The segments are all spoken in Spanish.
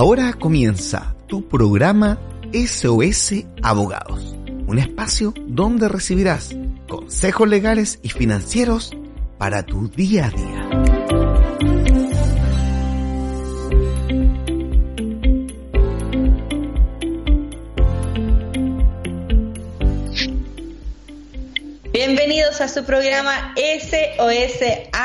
Ahora comienza tu programa SOS Abogados, un espacio donde recibirás consejos legales y financieros para tu día a día. Bienvenidos a su programa SOS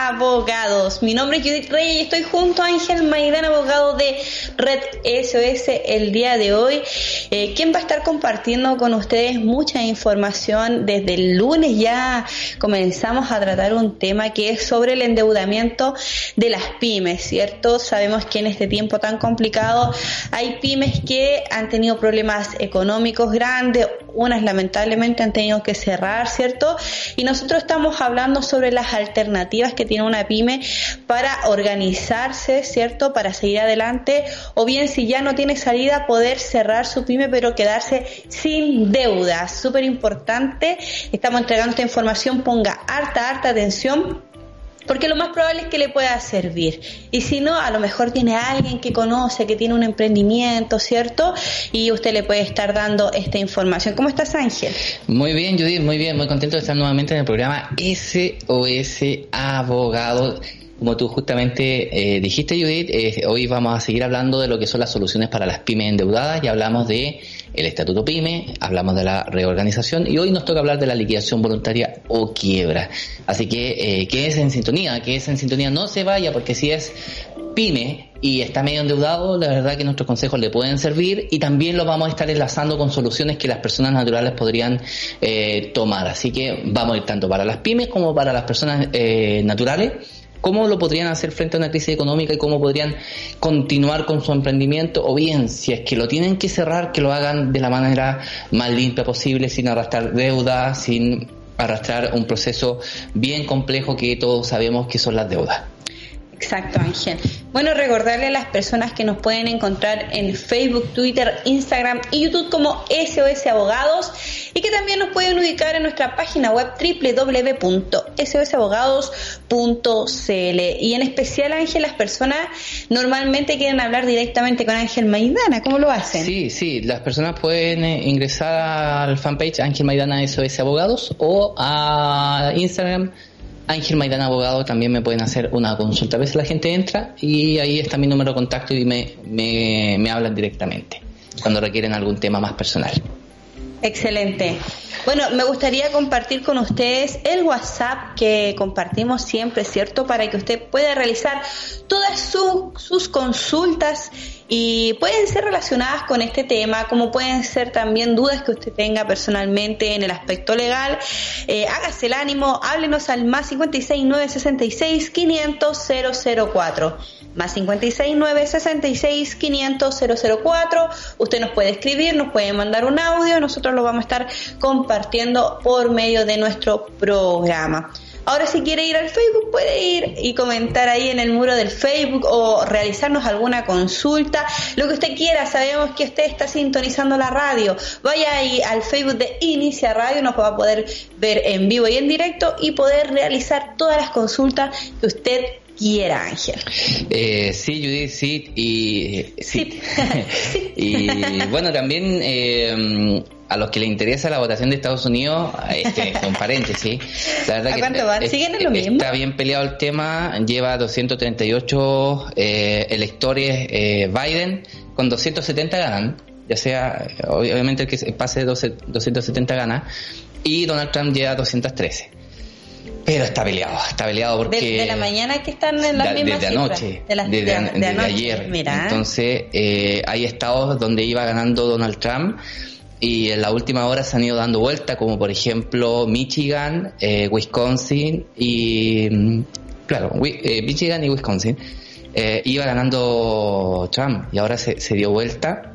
Abogados. Mi nombre es Judith Reyes y estoy junto a Ángel Maidana, abogado de Red SOS el día de hoy, eh, quien va a estar compartiendo con ustedes mucha información. Desde el lunes ya comenzamos a tratar un tema que es sobre el endeudamiento de las pymes, ¿cierto? Sabemos que en este tiempo tan complicado hay pymes que han tenido problemas económicos grandes, unas lamentablemente han tenido que cerrar, ¿cierto? Y nosotros estamos hablando sobre las alternativas que tiene una pyme para organizarse, ¿cierto? Para seguir adelante. O bien si ya no tiene salida, poder cerrar su pyme pero quedarse sin deudas. Súper importante. Estamos entregando esta información. Ponga harta, harta atención porque lo más probable es que le pueda servir. Y si no, a lo mejor tiene alguien que conoce, que tiene un emprendimiento, ¿cierto? Y usted le puede estar dando esta información. ¿Cómo estás, Ángel? Muy bien, Judith, muy bien, muy contento de estar nuevamente en el programa SOS Abogado. Como tú justamente eh, dijiste, Judith, eh, hoy vamos a seguir hablando de lo que son las soluciones para las pymes endeudadas. Ya hablamos de el estatuto pyme, hablamos de la reorganización y hoy nos toca hablar de la liquidación voluntaria o quiebra. Así que eh, que es en sintonía, que es en sintonía, no se vaya porque si es pyme y está medio endeudado, la verdad que nuestros consejos le pueden servir y también lo vamos a estar enlazando con soluciones que las personas naturales podrían eh, tomar. Así que vamos a ir tanto para las pymes como para las personas eh, naturales cómo lo podrían hacer frente a una crisis económica y cómo podrían continuar con su emprendimiento o bien si es que lo tienen que cerrar que lo hagan de la manera más limpia posible sin arrastrar deudas sin arrastrar un proceso bien complejo que todos sabemos que son las deudas. Exacto, Ángel. Bueno, recordarle a las personas que nos pueden encontrar en Facebook, Twitter, Instagram y YouTube como SOS Abogados y que también nos pueden ubicar en nuestra página web www.sosabogados.cl. Y en especial, Ángel, las personas normalmente quieren hablar directamente con Ángel Maidana. ¿Cómo lo hacen? Sí, sí, las personas pueden ingresar al fanpage Ángel Maidana SOS Abogados o a Instagram Ángel Maidana Abogado también me pueden hacer una consulta. A veces la gente entra y ahí está mi número de contacto y me, me hablan directamente cuando requieren algún tema más personal. Excelente. Bueno, me gustaría compartir con ustedes el WhatsApp que compartimos siempre, ¿cierto? Para que usted pueda realizar todas sus consultas y pueden ser relacionadas con este tema, como pueden ser también dudas que usted tenga personalmente en el aspecto legal. Eh, hágase el ánimo, háblenos al más 56 966 500 004. Más 56 966 500 004. Usted nos puede escribir, nos puede mandar un audio, nosotros lo vamos a estar compartiendo por medio de nuestro programa. Ahora si quiere ir al Facebook puede ir y comentar ahí en el muro del Facebook o realizarnos alguna consulta, lo que usted quiera. Sabemos que usted está sintonizando la radio. Vaya ahí al Facebook de Inicia Radio, nos va a poder ver en vivo y en directo y poder realizar todas las consultas que usted quiera, Ángel. Eh, sí, Judith, sí, y sí. y bueno, también eh, a los que les interesa la votación de Estados Unidos, este, con paréntesis, la verdad que ¿Siguen en lo mismo? está bien peleado el tema, lleva 238 eh, electores eh, Biden, con 270 ganan, ya sea, obviamente el que pase 12, 270 gana, y Donald Trump lleva 213. Pero está peleado, está peleado porque... De, la mañana que están en las mismas Desde anoche, desde, ayer. Entonces, eh, hay estados donde iba ganando Donald Trump y en la última hora se han ido dando vuelta, como por ejemplo Michigan, eh, Wisconsin y... Mm, claro, eh, Michigan y Wisconsin. Eh, iba ganando Trump y ahora se, se dio vuelta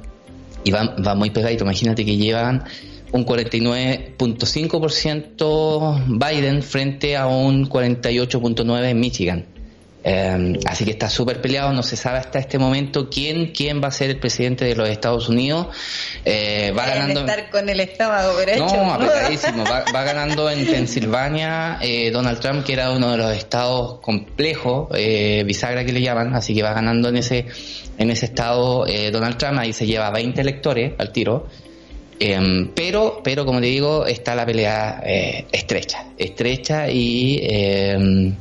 y va, va muy pegadito. Imagínate que llevan un 49.5% Biden frente a un 48.9% en Michigan. Eh, así que está súper peleado, no se sabe hasta este momento quién quién va a ser el presidente de los Estados Unidos. Eh, va ganando. estar con el estómago No, apretadísimo. va, va, ganando en Pensilvania eh, Donald Trump, que era uno de los estados complejos, eh, bisagra que le llaman, así que va ganando en ese en ese estado eh, Donald Trump. Ahí se lleva 20 electores al tiro. Em, pero, pero como te digo, está la pelea eh, estrecha, estrecha y em,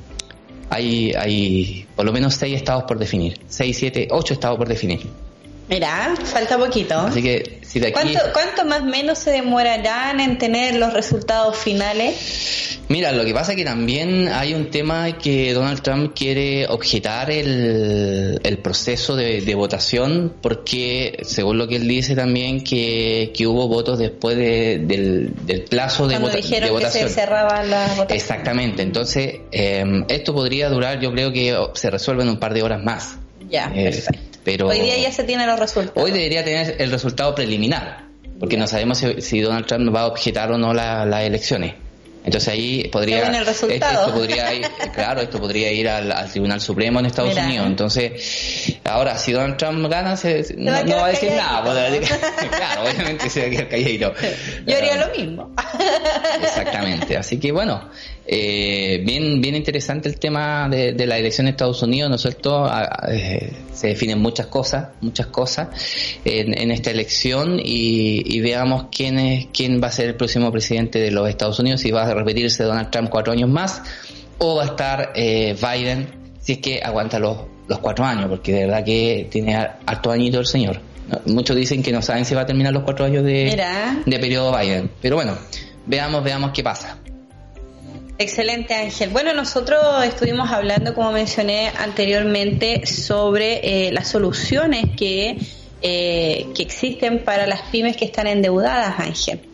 hay, hay por lo menos seis estados por definir, seis, siete, ocho estados por definir. Mira, falta poquito. Así que si de aquí... ¿Cuánto, ¿Cuánto más o menos se demorarán en tener los resultados finales? Mira, lo que pasa es que también hay un tema que Donald Trump quiere objetar el, el proceso de, de, votación porque, según lo que él dice también, que, que hubo votos después de, del, del, plazo de, vota, dijeron de votación. Que se cerraba la votación. Exactamente, entonces eh, esto podría durar, yo creo que se resuelve en un par de horas más. Ya, eh, perfecto. Pero hoy día ya se tienen los resultados. Hoy debería tener el resultado preliminar, porque no sabemos si, si, Donald Trump va a objetar o no las la elecciones. Entonces ahí podría, el resultado. esto podría ir, claro, esto podría ir al, al Tribunal Supremo en Estados. Unidos. Entonces, ahora si Donald Trump gana, se, se no, va no, va a decir nada. Claro, obviamente se va a quedar calladito. Yo haría lo mismo. Exactamente. Así que bueno, eh, bien, bien interesante el tema de, de, la elección de Estados Unidos, ¿no es cierto? Eh, se definen muchas cosas, muchas cosas en, en esta elección y, y, veamos quién es, quién va a ser el próximo presidente de los Estados Unidos, si va a repetirse Donald Trump cuatro años más o va a estar eh, Biden si es que aguanta los, los cuatro años, porque de verdad que tiene harto añito el señor. Muchos dicen que no saben si va a terminar los cuatro años de, de periodo Biden, pero bueno, veamos, veamos qué pasa. Excelente, Ángel. Bueno, nosotros estuvimos hablando, como mencioné anteriormente, sobre eh, las soluciones que, eh, que existen para las pymes que están endeudadas, Ángel.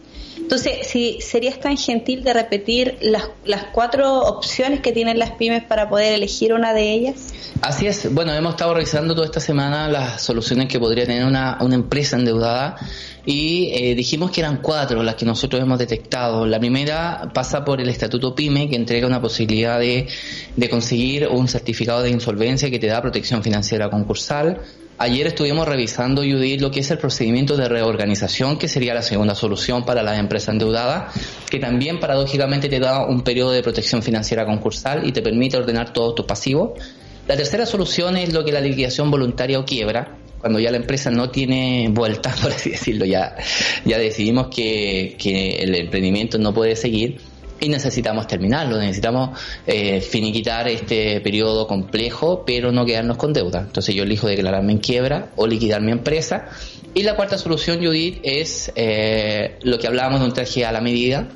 Entonces, si serías tan gentil de repetir las, las cuatro opciones que tienen las pymes para poder elegir una de ellas. Así es. Bueno, hemos estado revisando toda esta semana las soluciones que podría tener una, una empresa endeudada y eh, dijimos que eran cuatro las que nosotros hemos detectado. La primera pasa por el Estatuto PYME, que entrega una posibilidad de, de conseguir un certificado de insolvencia que te da protección financiera concursal. Ayer estuvimos revisando, Judith, lo que es el procedimiento de reorganización, que sería la segunda solución para las empresas endeudadas, que también paradójicamente te da un periodo de protección financiera concursal y te permite ordenar todos tus pasivos. La tercera solución es lo que la liquidación voluntaria o quiebra, cuando ya la empresa no tiene vuelta, por así decirlo, ya, ya decidimos que, que el emprendimiento no puede seguir y necesitamos terminarlo, necesitamos eh, finiquitar este periodo complejo, pero no quedarnos con deuda. Entonces yo elijo declararme en quiebra o liquidar mi empresa. Y la cuarta solución, Judith, es eh, lo que hablábamos de un traje a la medida,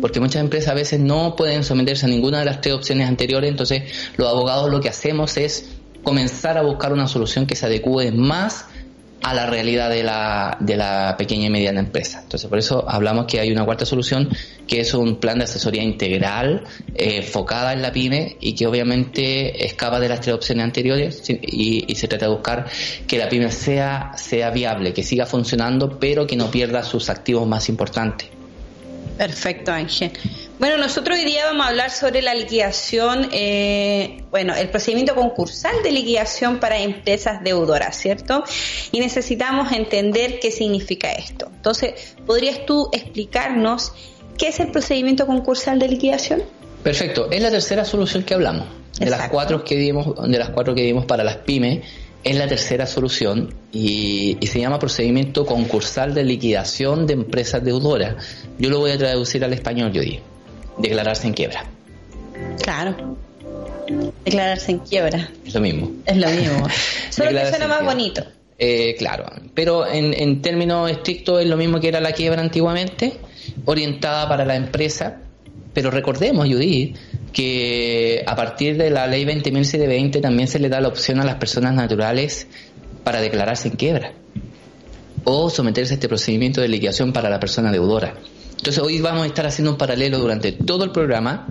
porque muchas empresas a veces no pueden someterse a ninguna de las tres opciones anteriores, entonces los abogados lo que hacemos es comenzar a buscar una solución que se adecue más a la realidad de la, de la pequeña y mediana empresa. Entonces, por eso hablamos que hay una cuarta solución, que es un plan de asesoría integral, eh, enfocada en la pyme y que obviamente escapa de las tres opciones anteriores y, y, se trata de buscar que la pyme sea, sea viable, que siga funcionando, pero que no pierda sus activos más importantes. Perfecto, Ángel. Bueno, nosotros hoy día vamos a hablar sobre la liquidación, eh, bueno, el procedimiento concursal de liquidación para empresas deudoras, ¿cierto? Y necesitamos entender qué significa esto. Entonces, ¿podrías tú explicarnos qué es el procedimiento concursal de liquidación? Perfecto, es la tercera solución que hablamos. De Exacto. las cuatro que dimos, de las cuatro que dimos para las pymes, es la tercera solución y, y, se llama procedimiento concursal de liquidación de empresas deudoras. Yo lo voy a traducir al español, yo digo. Declararse en quiebra. Claro. Declararse en quiebra. Es lo mismo. Es lo mismo. Solo que suena más bonito. Eh, claro, pero en, en términos estrictos es lo mismo que era la quiebra antiguamente, orientada para la empresa. Pero recordemos, Judith, que a partir de la ley 20.720 también se le da la opción a las personas naturales para declararse en quiebra o someterse a este procedimiento de liquidación para la persona deudora. Entonces hoy vamos a estar haciendo un paralelo durante todo el programa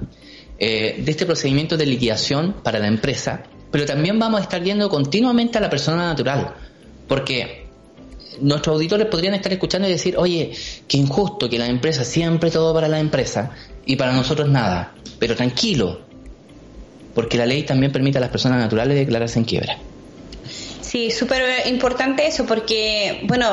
eh, de este procedimiento de liquidación para la empresa, pero también vamos a estar viendo continuamente a la persona natural, porque nuestros auditores podrían estar escuchando y decir, oye, qué injusto que la empresa siempre todo para la empresa y para nosotros nada. Pero tranquilo, porque la ley también permite a las personas naturales declararse en quiebra. Sí, súper importante eso, porque, bueno,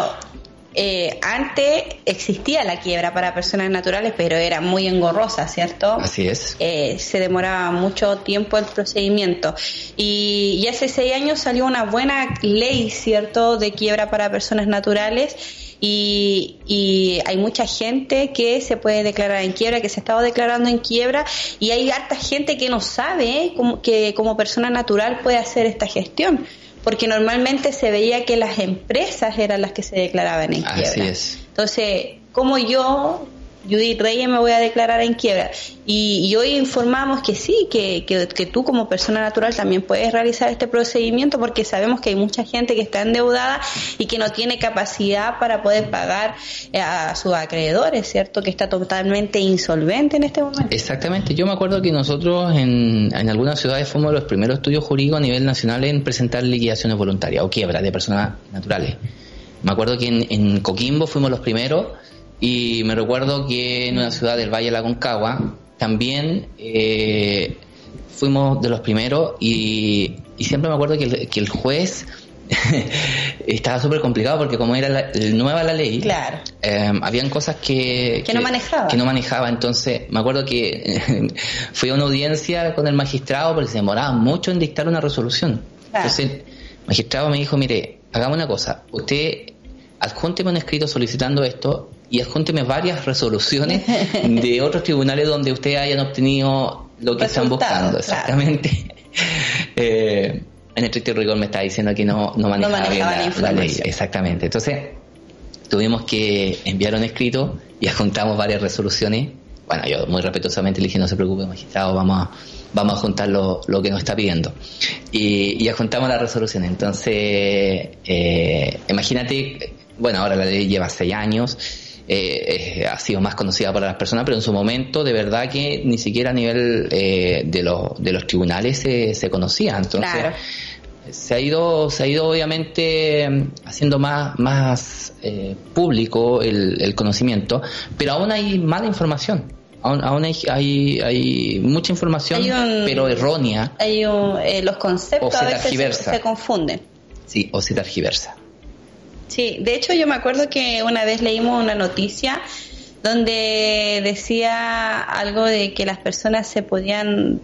eh, antes existía la quiebra para personas naturales, pero era muy engorrosa, ¿cierto? Así es. Eh, se demoraba mucho tiempo el procedimiento. Y, y, hace seis años salió una buena ley, ¿cierto?, de quiebra para personas naturales. Y, y, hay mucha gente que se puede declarar en quiebra, que se ha estado declarando en quiebra, y hay harta gente que no sabe cómo, que como persona natural puede hacer esta gestión porque normalmente se veía que las empresas eran las que se declaraban en quiebra. Así es. Entonces, como yo Judith Reyes me voy a declarar en quiebra. Y, hoy informamos que sí, que, que, tú como persona natural también puedes realizar este procedimiento porque sabemos que hay mucha gente que está endeudada y que no tiene capacidad para poder pagar eh, a sus acreedores, ¿cierto? Que está totalmente insolvente en este momento. Exactamente. Yo me acuerdo que nosotros en, en algunas ciudades fuimos los primeros estudios jurídicos a nivel nacional en presentar liquidaciones voluntarias o quiebras de personas naturales. Me acuerdo que en Coquimbo fuimos los primeros y me recuerdo que en una ciudad del Valle de la Concagua también eh, fuimos de los primeros y, siempre me acuerdo que el, que el juez estaba súper complicado porque como era la, nueva la ley, claro. eh, habían cosas que, que, no manejaba. Que no manejaba. Entonces, me acuerdo que fui a una audiencia con el magistrado porque se demoraba mucho en dictar una resolución. Claro. Entonces, el magistrado me dijo, mire, hagamos una cosa, usted adjúnteme un escrito solicitando esto y adjúnteme varias resoluciones de otros tribunales donde ustedes hayan obtenido lo que están buscando. Exactamente. eh, en estricto rigor me está diciendo que no, no manejaba, no manejaba bien la, la, ley. Exactamente. Entonces, tuvimos que enviar un escrito y adjuntamos varias resoluciones. Bueno, yo muy respetuosamente le dije, no se preocupe, magistrado, vamos a, vamos a juntar lo, lo que nos está pidiendo. Y, y adjuntamos la resolución. Entonces, eh, imagínate, bueno, ahora la ley lleva seis años, eh, ha sido más conocida para las personas, pero en su momento de verdad que ni siquiera a nivel eh, de, los, de los tribunales se, se conocía. Entonces, Claro. se ha ido, se ha ido obviamente mm, haciendo más, más eh, público el, el conocimiento, pero aún hay mala información. Aún, hay, hay, hay mucha información, Hay un- pero errónea, Hay un- eh, los conceptos a se veces se, confunden. sí, o se tergiversa. Sí, de hecho yo me acuerdo que una vez leímos una noticia donde decía algo de que las personas se podían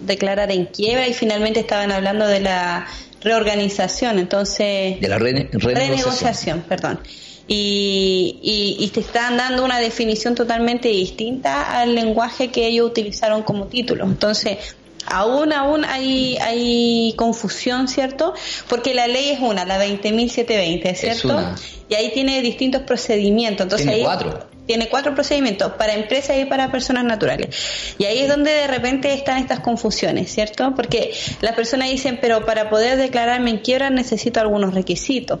declarar en quiebra y finalmente estaban hablando de la reorganización, entonces De la rene- renegociación. renegociación, perdón. Y, y, y te están dando una definición totalmente distinta al lenguaje que ellos utilizaron como título. Entonces, aún, aún hay, hay confusión, ¿cierto? Porque la ley es una, la 20.720, ¿cierto? una. Y ahí tiene distintos procedimientos. Entonces, Tiene ahí cuatro. tiene cuatro procedimientos para empresas y para personas naturales. Y ahí es donde de repente están estas confusiones, ¿cierto? Porque las personas dicen, pero para poder declararme en quiebra necesito algunos requisitos.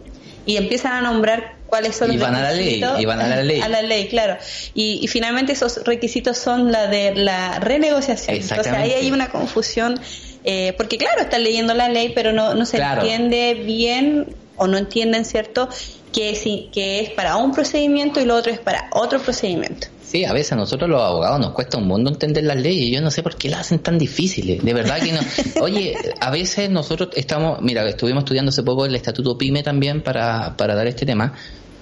Y empiezan a nombrar cuáles son Y los van a la ley, requisitos. y van a la ley. A la ley, claro. Y, y finalmente esos requisitos son la de la renegociación. Entonces ahí hay una confusión. eh, porque claro, están leyendo la ley, pero no, no se Claro. entiende bien o no entienden, ¿cierto? Que, sí, que es para un procedimiento y lo otro es para otro procedimiento. Sí, a veces a nosotros los abogados nos cuesta un mundo entender las leyes. Yo no sé por qué las hacen tan difíciles. De verdad que no. Oye, a veces nosotros estamos, mira, estuvimos estudiando hace poco el estatuto PYME también para, para dar este tema.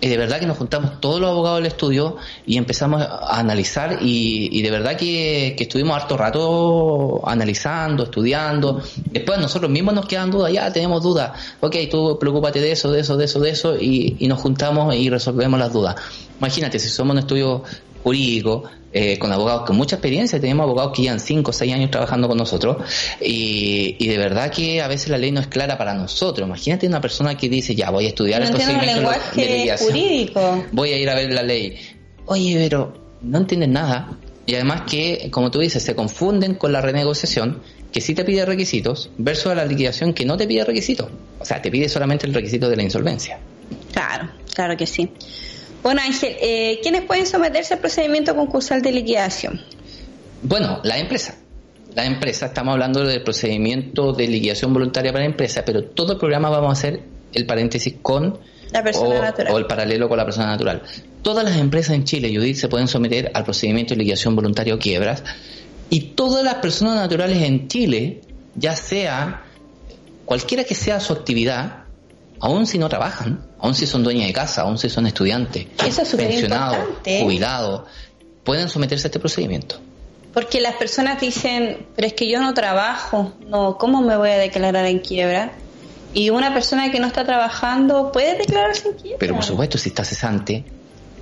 Y de verdad que nos juntamos todos los abogados del estudio y empezamos a analizar y, y de verdad que, que estuvimos harto rato analizando, estudiando. Después nosotros mismos nos quedan dudas, ya tenemos dudas. Ok, tú preocúpate de eso, de eso, de eso, de eso y, y nos juntamos y resolvemos las dudas. Imagínate, si somos un estudio jurídico, eh, con abogados con mucha experiencia, tenemos abogados que llevan 5 o 6 años trabajando con nosotros y, y de verdad que a veces la ley no es clara para nosotros. Imagínate una persona que dice, ya voy a estudiar No el procedimiento de jurídico. Voy a ir a ver la ley. Oye, pero no entienden nada. Y además que, como tú dices, se confunden con la renegociación, que sí te pide requisitos, versus la liquidación que no te pide requisitos. O sea, te pide solamente el requisito de la insolvencia. Claro, claro que sí. Bueno, Ángel, eh, ¿quiénes pueden someterse al procedimiento concursal de liquidación? Bueno, la empresa. La empresa, estamos hablando del procedimiento de liquidación voluntaria para la empresa, pero todo el programa vamos a hacer el paréntesis con La persona o, natural. o el paralelo con la persona natural. Todas las empresas en Chile, Judith, se pueden someter al procedimiento de liquidación voluntaria o quiebras y todas las personas naturales en Chile ya sea cualquiera que sea su actividad, aun si no trabajan, aun si son dueñas de casa, aun si son estudiantes, pensionados, jubilados, pueden someterse a este procedimiento. Porque las personas dicen, pero es que yo no trabajo, no, ¿cómo me voy a declarar en quiebra? Y una persona que no está trabajando puede declararse en quiebra. Pero por supuesto, si está cesante,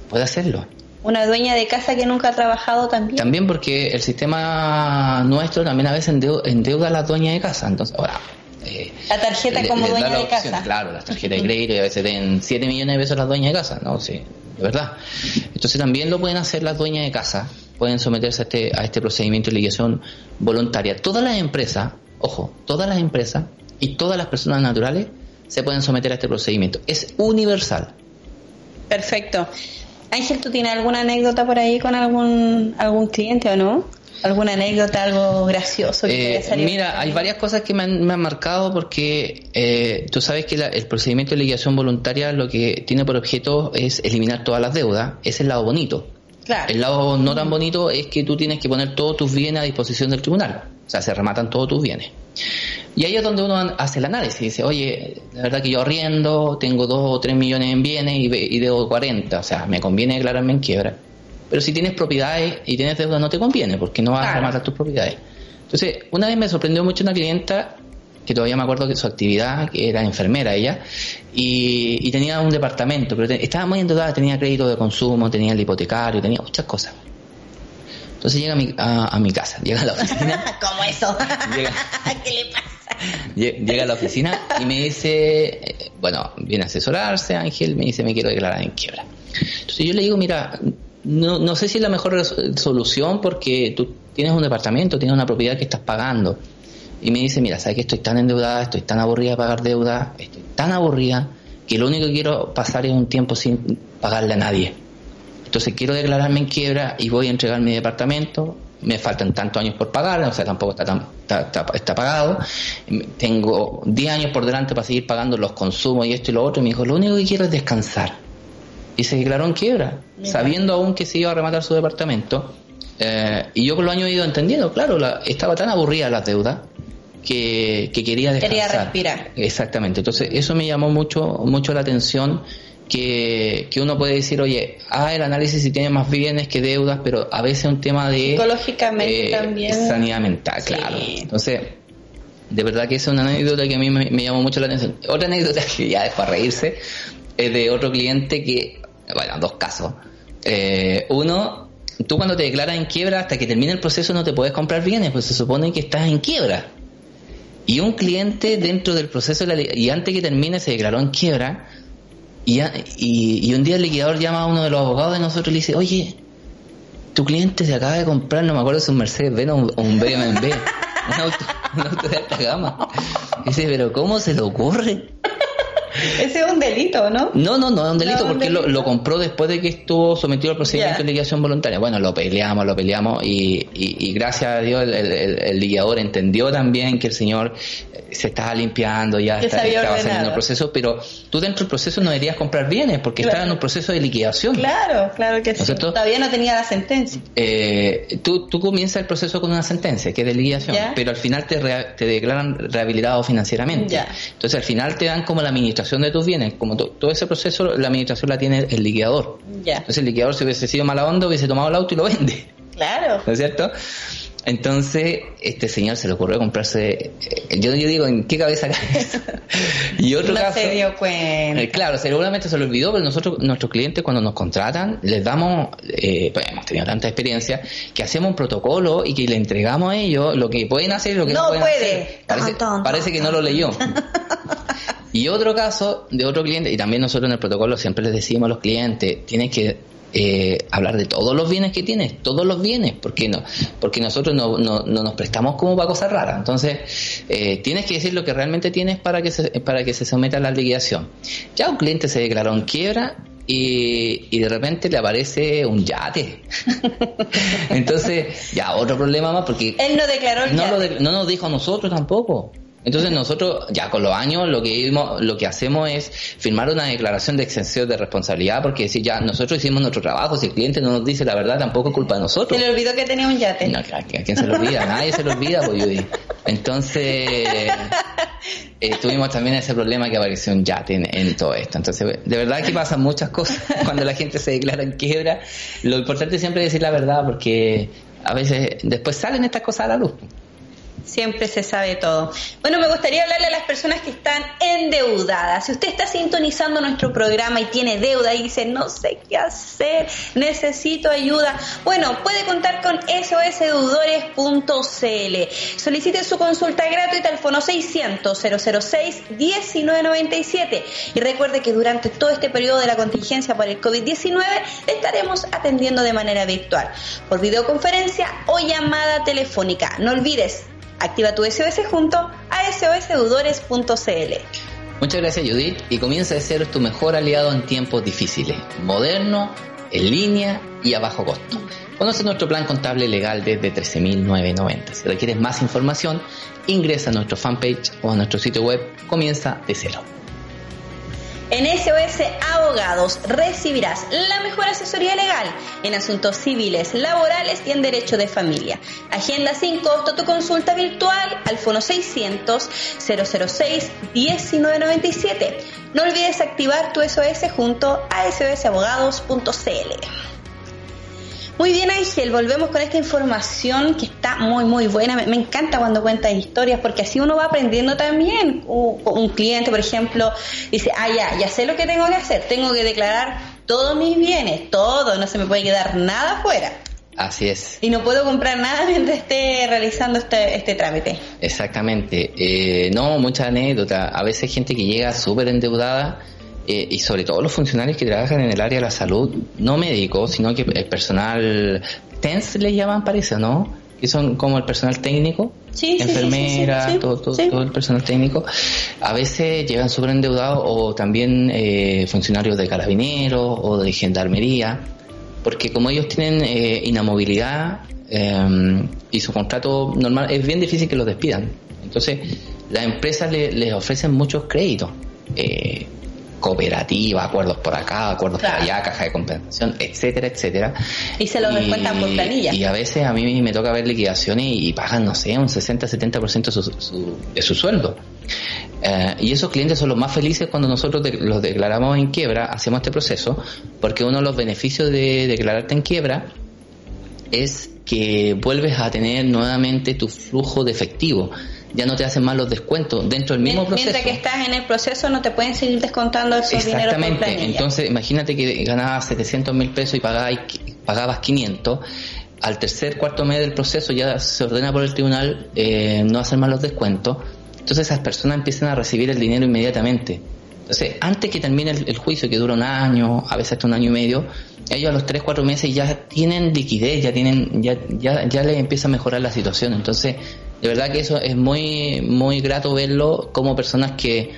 puede hacerlo. Una dueña de casa que nunca ha trabajado también. También porque el sistema nuestro también a veces endeuda a las dueñas de casa. Entonces, ahora, eh, la tarjeta como dueña de casa. Claro, la tarjeta de crédito y a veces den 7 millones de pesos las dueñas de casa, ¿no? Sí, de verdad. Entonces también lo pueden hacer las dueñas de casa, pueden someterse a este, a este procedimiento de liquidación voluntaria. Todas las empresas, ojo, todas las empresas y todas las personas naturales se pueden someter a este procedimiento. Es universal. Perfecto. Ángel, ¿tú tienes alguna anécdota por ahí con algún, algún cliente o no? ¿Alguna anécdota, algo gracioso que eh, Mira, hay varias cosas que me han, marcado porque eh, tú sabes que el procedimiento de liquidación voluntaria lo que tiene por objeto es eliminar todas las deudas. Ese es el lado bonito. Claro. El lado no tan bonito es que tú tienes que poner todos tus bienes a disposición del tribunal. O sea, se rematan todos tus bienes. Y ahí es donde uno hace el análisis. Dice, oye, la verdad que yo arriendo, tengo 2 o 3 millones en bienes y, y debo 40. O sea, me conviene declararme en quiebra. Pero si tienes propiedades y tienes deuda, no te conviene porque no vas a rematar tus propiedades. Entonces, una vez me sorprendió mucho una clienta que todavía me acuerdo que su actividad, que era enfermera ella, y, tenía un departamento, pero estaba muy endeudada, tenía crédito de consumo, tenía el hipotecario, tenía muchas cosas. Entonces llega a mi, a, mi casa, llega a la oficina. ¿Cómo eso? ¿Qué le pasa? Llega a la oficina y me dice, eh, bueno, viene a asesorarse, Ángel, me dice, me quiero declarar en quiebra. Entonces yo le digo, mira, no, no sé si es la mejor solución porque tú tienes un departamento, tienes una propiedad que estás pagando. Y me dice, mira, sabes que estoy tan endeudada, estoy tan aburrida de pagar deuda, estoy tan aburrida que lo único que quiero pasar es un tiempo sin pagarle a nadie. Entonces quiero declararme en quiebra y voy a entregar mi departamento. Me faltan tantos años por pagar, o sea, tampoco está, tan, está, pagado. Tengo 10 años por delante para seguir pagando los consumos y esto y lo otro. Y me dijo, lo único que quiero es descansar. Y se declaró en quiebra, sabiendo aún que se iba a rematar su departamento. Eh, y yo por lo años he ido entendiendo, claro, estaba tan aburrida la deuda que, quería descansar. Quería respirar. Exactamente. Entonces, eso me llamó mucho, mucho la atención que, uno puede decir, oye, ah, el análisis si tiene más bienes que deudas, pero a veces es un tema de... Psicológicamente eh, también. Sanidad mental, claro. Entonces, de verdad que es una anécdota que a mí me, llamó mucho la atención. Otra anécdota que ya dejó a reírse es de otro cliente que, bueno, dos casos. Eh, uno, tú cuando te declaras en quiebra, hasta que termine el proceso no te puedes comprar bienes, pues se supone que estás en quiebra. Y un cliente dentro del proceso y antes que termine se declaró en quiebra y, y, un día el liquidador llama a uno de los abogados de nosotros y le dice, oye, tu cliente se acaba de comprar, no me acuerdo si un Mercedes Benz o un, BMW, un auto, un auto de alta gama. dice, pero ¿cómo se le ocurre? Ese es un delito, ¿no? No, no, no es un delito porque Lo, compró después de que estuvo sometido al procedimiento de liquidación voluntaria. Bueno, lo peleamos, lo peleamos y, y, gracias a Dios el, el, liquidador entendió también que el señor se estaba limpiando, ya estaba saliendo el proceso, pero tú dentro del proceso no deberías comprar bienes porque estaba en un proceso de liquidación. Claro, claro que sí. Todavía no tenía la sentencia. Eh, tú, tú comienzas el proceso con una sentencia que es de liquidación, pero al final te, te declaran rehabilitado financieramente. Entonces al final te dan como la administración de tus bienes, como todo ese proceso la administración la tiene el liquidador. Entonces el liquidador si hubiese sido mala onda hubiese tomado el auto y lo vende. Claro. ¿No es cierto? Entonces, este señor se le ocurrió comprarse. Eh, yo, digo, ¿en qué cabeza cae y otro no caso. se dio cuenta. Eh, claro, seguramente se lo olvidó, pero nosotros, nuestros clientes, cuando nos contratan, les damos. Eh, pues hemos tenido tanta experiencia que hacemos un protocolo y que le entregamos a ellos lo que pueden hacer y lo que no, pueden puede. Hacer. Parece, que no lo leyó. y otro caso de otro cliente, y también nosotros en el protocolo siempre les decimos a los clientes: tienes que eh, hablar de todos los bienes que tienes, todos los bienes, porque no, porque nosotros no, no, nos prestamos como para cosas raras. Entonces, eh, tienes que decir lo que realmente tienes para que se, para que se someta a la liquidación. Ya un cliente se declaró en quiebra y, y de repente le aparece un yate. Entonces, ya otro problema más porque él no declaró no, no nos dijo a nosotros tampoco. Entonces nosotros ya con los años lo que lo que hacemos es firmar una declaración de exención de responsabilidad porque si ya nosotros hicimos nuestro trabajo, si el cliente no nos dice la verdad tampoco es culpa de nosotros. Se le olvidó que tenía un yate. No, ¿a quién se le olvida? Nadie se le olvida, pues. Entonces eh, tuvimos también ese problema que apareció un yate en, todo esto. Entonces de verdad que pasan muchas cosas cuando la gente se declara en quiebra. Lo importante siempre es decir la verdad porque a veces después salen estas cosas a la luz siempre se sabe todo. Bueno, me gustaría hablarle a las personas que están endeudadas. Si usted está sintonizando nuestro programa y tiene deuda y dice, no sé qué hacer, necesito ayuda, bueno, puede contar con sosdeudores.cl. Solicite su consulta gratuita al fono 600 006 1997 y recuerde que durante todo este periodo de la contingencia por el COVID-19 estaremos atendiendo de manera virtual, por videoconferencia o llamada telefónica. No olvides Activa tu SOS junto a sosdeudores.cl. Muchas gracias Judith y comienza a ser tu mejor aliado en tiempos difíciles, moderno, en línea y a bajo costo. Conoce nuestro plan contable legal desde 13.990. Si requieres más información, ingresa a nuestro fanpage o a nuestro sitio web Comienza de cero. En SOS Abogados recibirás la mejor asesoría legal en asuntos civiles, laborales y en derecho de familia. Agenda sin costo tu consulta virtual al fono 600 006 1997. No olvides activar tu SOS junto a sosabogados.cl. Muy bien, Ángel, volvemos con esta información que está muy, muy buena. Me, encanta cuando cuentas historias porque así uno va aprendiendo también. Un, cliente, por ejemplo, dice, ah, ya, ya sé lo que tengo que hacer. Tengo que declarar todos mis bienes, todo, no se me puede quedar nada fuera. Así es. Y no puedo comprar nada mientras esté realizando este, este trámite. Exactamente. Eh, no, mucha anécdota. A veces gente que llega súper endeudada eh, y sobre todo los funcionarios que trabajan en el área de la salud, no médicos, sino que el personal TENS les llaman, parece, ¿no? Que son como el personal técnico, sí, enfermeras, todo, todo, el personal técnico, a veces llegan súper endeudados o también eh, funcionarios de carabineros o de gendarmería, porque como ellos tienen eh, inamovilidad em, y su contrato normal, es bien difícil que los despidan. Entonces, las empresas les ofrecen muchos créditos. Eh, cooperativa, acuerdos por acá, acuerdos por allá, caja de compensación, etcétera, etcétera. Y se lo descuentan por planilla. Y a veces a mí me toca ver liquidaciones y, pagan, no sé, un 60-70% de su, de su sueldo. Eh, y esos clientes son los más felices cuando nosotros los declaramos en quiebra, hacemos este proceso, porque uno de los beneficios de declararte en quiebra es que vuelves a tener nuevamente tu flujo de efectivo ya no te hacen más los descuentos dentro del mismo proceso. Mientras que estás en el proceso no te pueden seguir descontando esos dineros Exactamente, entonces imagínate que ganabas 700 mil pesos y pagabas, pagabas 500 al tercer, cuarto mes del proceso ya se ordena por el tribunal eh, no hacer más los descuentos, entonces esas personas empiezan a recibir el dinero inmediatamente. Entonces, antes que termine el, juicio, que dura un año, a veces hasta un año y medio, ellos a los tres, cuatro meses ya tienen liquidez, ya tienen, ya, ya, ya les empieza a mejorar la situación. Entonces, de verdad que eso es muy, muy grato verlo como personas que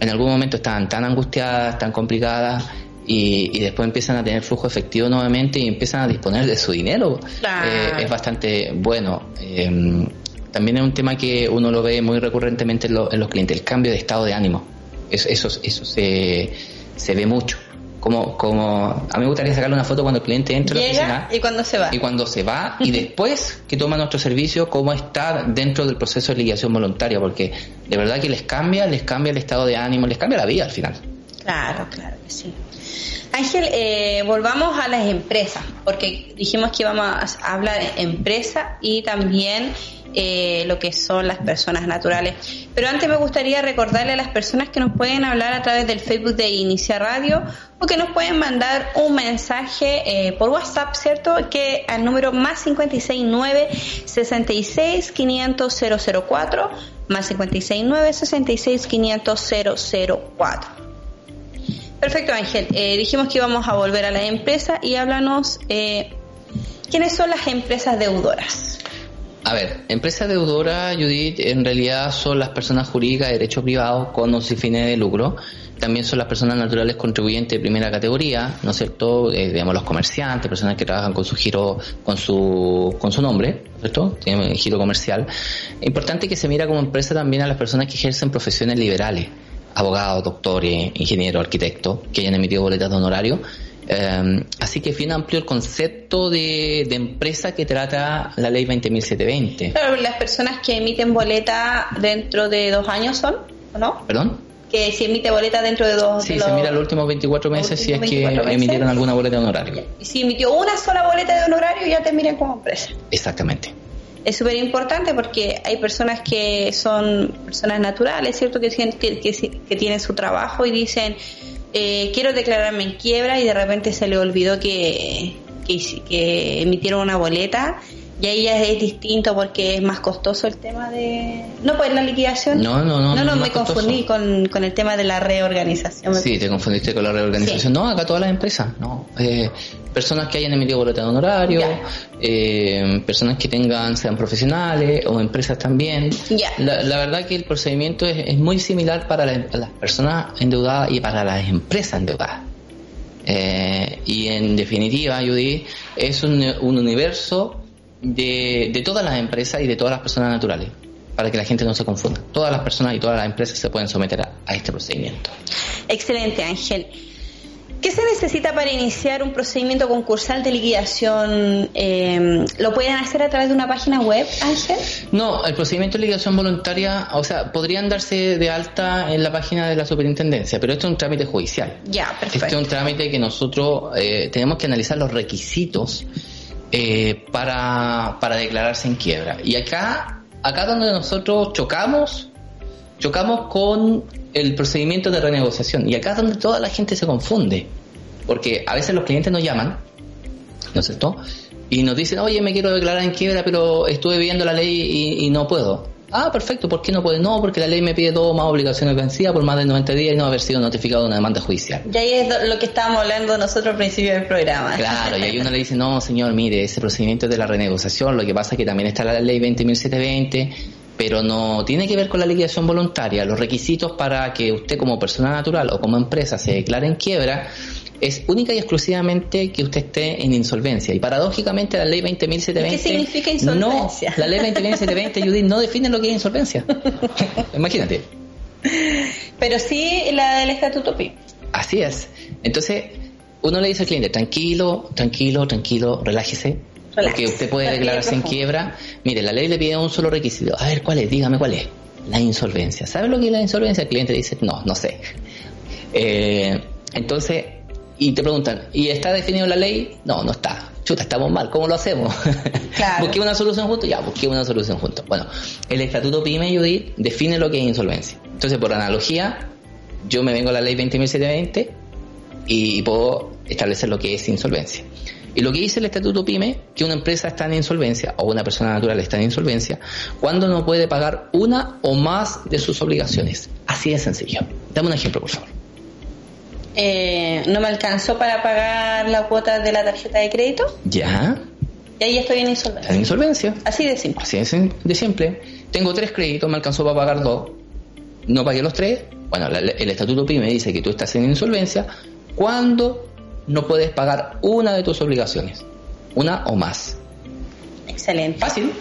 en algún momento estaban tan angustiadas, tan complicadas, y, después empiezan a tener flujo efectivo nuevamente y empiezan a disponer de su dinero. Eh, es bastante bueno. Eh, también es un tema que uno lo ve muy recurrentemente en, en los clientes, el cambio de estado de ánimo. Eso, eso, eso se, se ve mucho como, como a mí me gustaría sacarle una foto cuando el cliente entra a la oficina y cuando se va. y cuando se va y después que toma nuestro servicio cómo está dentro del proceso de liquidación voluntaria porque de verdad que les cambia les cambia el estado de ánimo les cambia la vida al final claro claro que sí Ángel, eh, volvamos a las empresas, porque dijimos que íbamos a hablar de empresa y también eh, lo que son las personas naturales. Pero antes me gustaría recordarle a las personas que nos pueden hablar a través del Facebook de Inicia Radio o que nos pueden mandar un mensaje eh, por WhatsApp, ¿cierto? Que al número más 569 66 500 004 más 569 66 500 004. Perfecto, Ángel. Eh, dijimos que íbamos a volver a la empresa y háblanos, eh, ¿quiénes son las empresas deudoras? A ver, empresa deudora, Judith, en realidad son las personas jurídicas de derecho privado con o sin fines de lucro. También son las personas naturales contribuyentes de primera categoría, ¿no es cierto? Eh, digamos, los comerciantes, personas que trabajan con su giro, con su, con su nombre, ¿cierto? Tiene un giro comercial. Importante que se mira como empresa también a las personas que ejercen profesiones liberales, abogados, doctores, ingenieros, arquitectos, que hayan emitido boletas de honorario. Eh, así que es bien amplio el concepto de, de empresa que trata la ley 20.720. Pero las personas que emiten boleta dentro de dos años son, ¿o no? ¿Perdón? Que si emite boleta dentro de dos Sí, de se mira los últimos 24 meses si es que 24 meses. emitieron alguna boleta de honorario. Y si emitió una sola boleta de honorario, ya te miran como empresa. Exactamente. Es súper importante porque hay personas que son personas naturales, ¿cierto? Que tienen, que, que- tienen su trabajo y dicen, eh, quiero declararme en quiebra y de repente se le olvidó que, que, emitieron una boleta y ahí ya es distinto porque es más costoso el tema de... No, pues la liquidación. No, no, no, No, no me confundí con, con el tema de la reorganización. Sí, te confundiste con la reorganización. No, acá todas las empresas, no. Eh, personas que hayan emitido boleta de honorario, eh, personas que tengan, sean profesionales o empresas también. La, la verdad que el procedimiento es, es muy similar para la- las personas endeudadas y para las empresas endeudadas. Eh, y en definitiva, Judy, es un, un universo de, de todas las empresas y de todas las personas naturales, para que la gente no se confunda. Todas las personas y todas las empresas se pueden someter a- a este procedimiento. Excelente, Ángel. ¿Qué se necesita para iniciar un procedimiento concursal de liquidación? Eh, ¿Lo pueden hacer a través de una página web, Ángel? No, el procedimiento de liquidación voluntaria, o sea, podrían darse de alta en la página de la superintendencia, pero esto es un trámite judicial. Ya, Este es perfecto. un trámite que nosotros eh, tenemos que analizar los requisitos eh, para, para declararse en quiebra. Y acá, acá donde nosotros chocamos, chocamos con el procedimiento de renegociación. Y acá es donde toda la gente se confunde. Porque a veces los clientes nos llaman, ¿no es cierto? Y nos dicen, oye, me quiero declarar en quiebra, pero estuve viendo la ley y, y no puedo. Ah, perfecto, ¿por qué no puedes? No, porque la ley me pide todo más obligaciones vencidas por más de 90 días y no haber sido notificado de una demanda judicial. Y ahí es lo que estábamos hablando nosotros al principio del programa. Claro, y ahí uno le dice, no, señor, mire, ese procedimiento es de la renegociación, lo que pasa es que también está la ley 20.720, pero no tiene que ver con la liquidación voluntaria. Los requisitos para que usted como persona natural o como empresa se declare en quiebra es única y exclusivamente que usted esté en insolvencia. Y paradójicamente la ley 20.720... ¿Qué significa insolvencia? No, la ley 20.720, Judith, no define lo que es insolvencia. Imagínate. Pero sí la del Estatuto PIB. Así es. Entonces, uno le dice al cliente, tranquilo, tranquilo, tranquilo, relájese. Porque Relájese. usted puede declararse en quiebra. Mire, la ley le pide un solo requisito. A ver, ¿cuál es? Dígame cuál es. La insolvencia. ¿Sabe lo que es la insolvencia? El cliente dice, no, no sé. Eh, entonces, y te preguntan, ¿y está definido la ley? No, no está. Chuta, estamos mal, ¿cómo lo hacemos? Claro. busqué una solución juntos, ya, busqué una solución juntos. Bueno, el Estatuto PYME, Judith, define lo que es insolvencia. Entonces, por analogía, yo me vengo a la ley 20.720 y puedo establecer lo que es insolvencia. Y lo que dice el Estatuto PYME, que una empresa está en insolvencia o una persona natural está en insolvencia cuando no puede pagar una o más de sus obligaciones. Así de sencillo. Dame un ejemplo, por favor. Eh, no me alcanzó para pagar la cuota de la tarjeta de crédito Ya, y ahí estoy en está en insolvencia. insolvencia. Así de simple. Así de, sim- de simple. Tengo tres créditos, me alcanzó para pagar dos. No pagué los tres. Bueno, la- el Estatuto PYME dice que tú estás en insolvencia cuando no puedes pagar una de tus obligaciones. Una o más. Excelente. Fácil.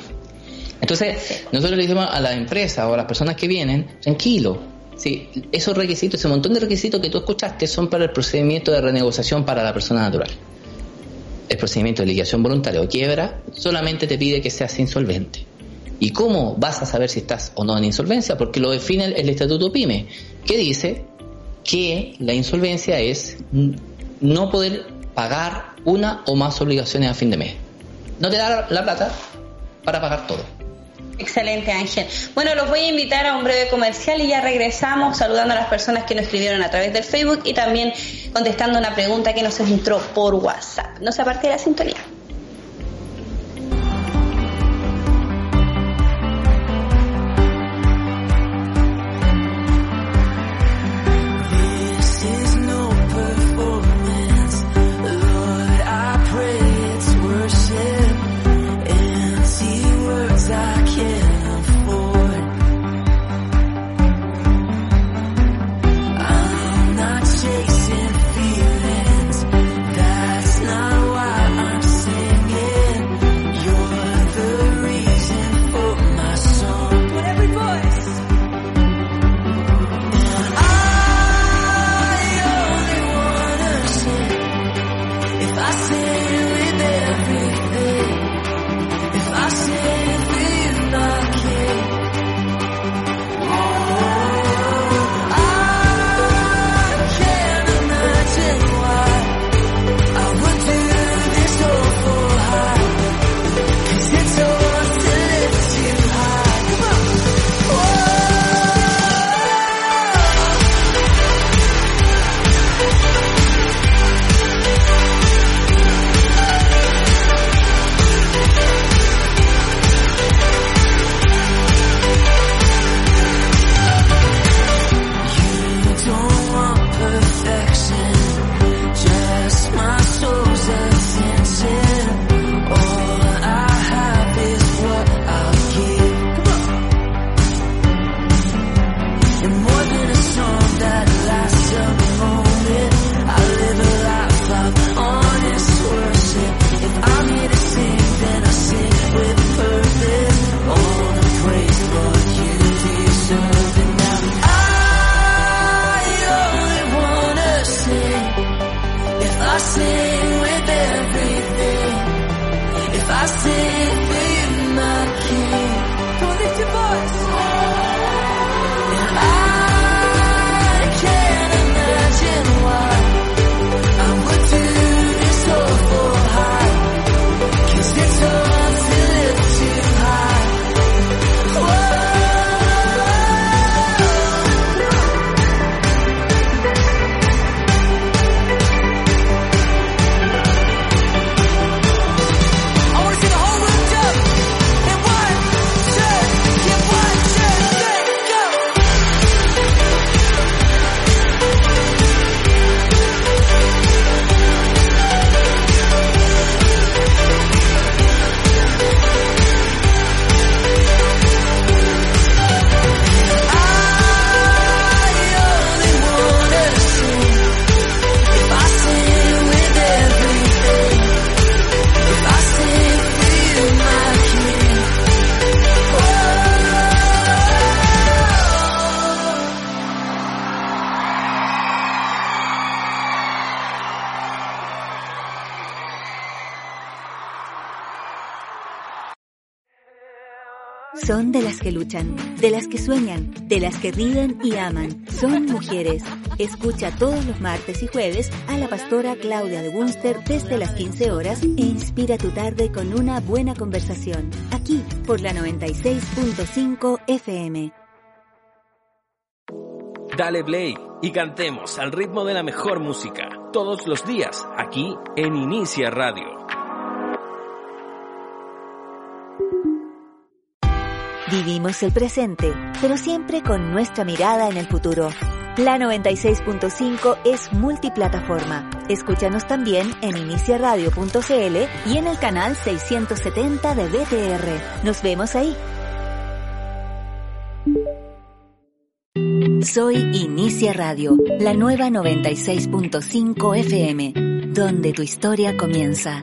Entonces, nosotros le decimos a las empresas o a las personas que vienen, tranquilo. Sí, esos requisitos, ese montón de requisitos que tú escuchaste son para el procedimiento de renegociación para la persona natural. El procedimiento de liquidación voluntaria o quiebra solamente te pide que seas insolvente. ¿Y cómo vas a saber si estás o no en insolvencia? Porque lo define el, el Estatuto PYME, que dice que la insolvencia es no poder pagar una o más obligaciones a fin de mes. No te da la- la plata para pagar todo. Excelente, Ángel. Bueno, los voy a invitar a un breve comercial y ya regresamos saludando a las personas que nos escribieron a través del Facebook y también contestando una pregunta que nos entró por WhatsApp. No se aparte de la sintonía. Son de las que luchan, de las que sueñan, de las que ríen y aman. Son mujeres. Escucha todos los martes y jueves a la pastora Claudia de Bunster desde las 15 horas e inspira tu tarde con una buena conversación. Aquí, por la 96.5 FM. Dale play y cantemos al ritmo de la mejor música todos los días aquí en Inicia Radio. Vivimos el presente, pero siempre con nuestra mirada en el futuro. La 96.5 es multiplataforma. Escúchanos también en iniciaradio.cl y en el canal 670 de BTR. Nos vemos ahí. Soy Inicia Radio, la nueva 96.5 FM, donde tu historia comienza.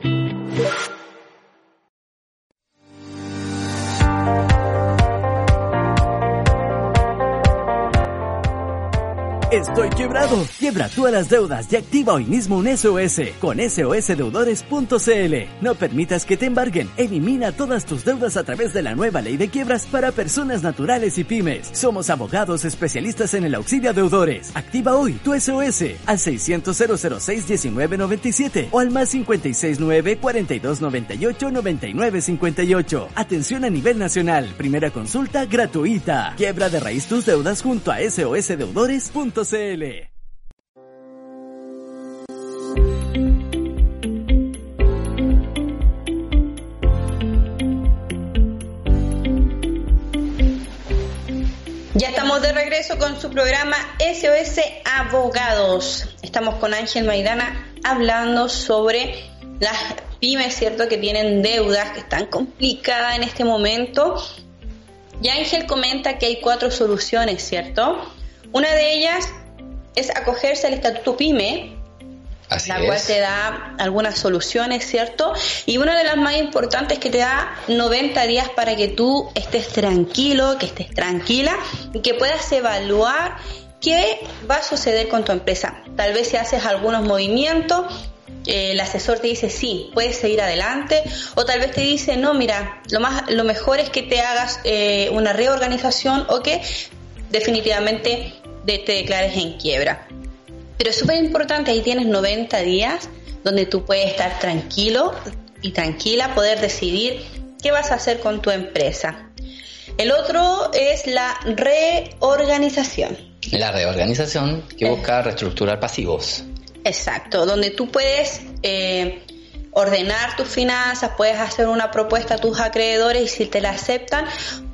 Estoy quebrado. Quiebra todas las deudas y activa hoy mismo un SOS con sosdeudores.cl. No permitas que te embarguen. Elimina todas tus deudas a través de la nueva ley de quiebras para personas naturales y pymes. Somos abogados especialistas en el auxilio a deudores. Activa hoy tu SOS al 600 006 1997 o al más 569 4298 9958. Atención a nivel nacional. Primera consulta gratuita. Quiebra de raíz tus deudas junto a sosdeudores.cl. Ya estamos de regreso con su programa SOS Abogados. Estamos con Ángel Maidana hablando sobre las pymes, ¿cierto? Que tienen deudas, que están complicadas en este momento. Y Ángel comenta que hay cuatro soluciones, ¿cierto? Una de ellas es acogerse al Estatuto PYME, Así la es. cual te da algunas soluciones, ¿cierto? Y una de las más importantes que te da 90 días para que tú estés tranquilo, que estés tranquila y que puedas evaluar qué va a suceder con tu empresa. Tal vez si haces algunos movimientos, eh, el asesor te dice sí, puedes seguir adelante, o tal vez te dice no, mira, lo más, lo mejor es que te hagas eh, una reorganización o que definitivamente de- te declares en quiebra. Pero es súper importante, ahí tienes 90 días donde tú puedes estar tranquilo y tranquila, poder decidir qué vas a hacer con tu empresa. El otro es la reorganización. La reorganización que busca reestructurar pasivos. Exacto, donde tú puedes eh, ordenar tus finanzas, puedes hacer una propuesta a tus acreedores y si te la aceptan,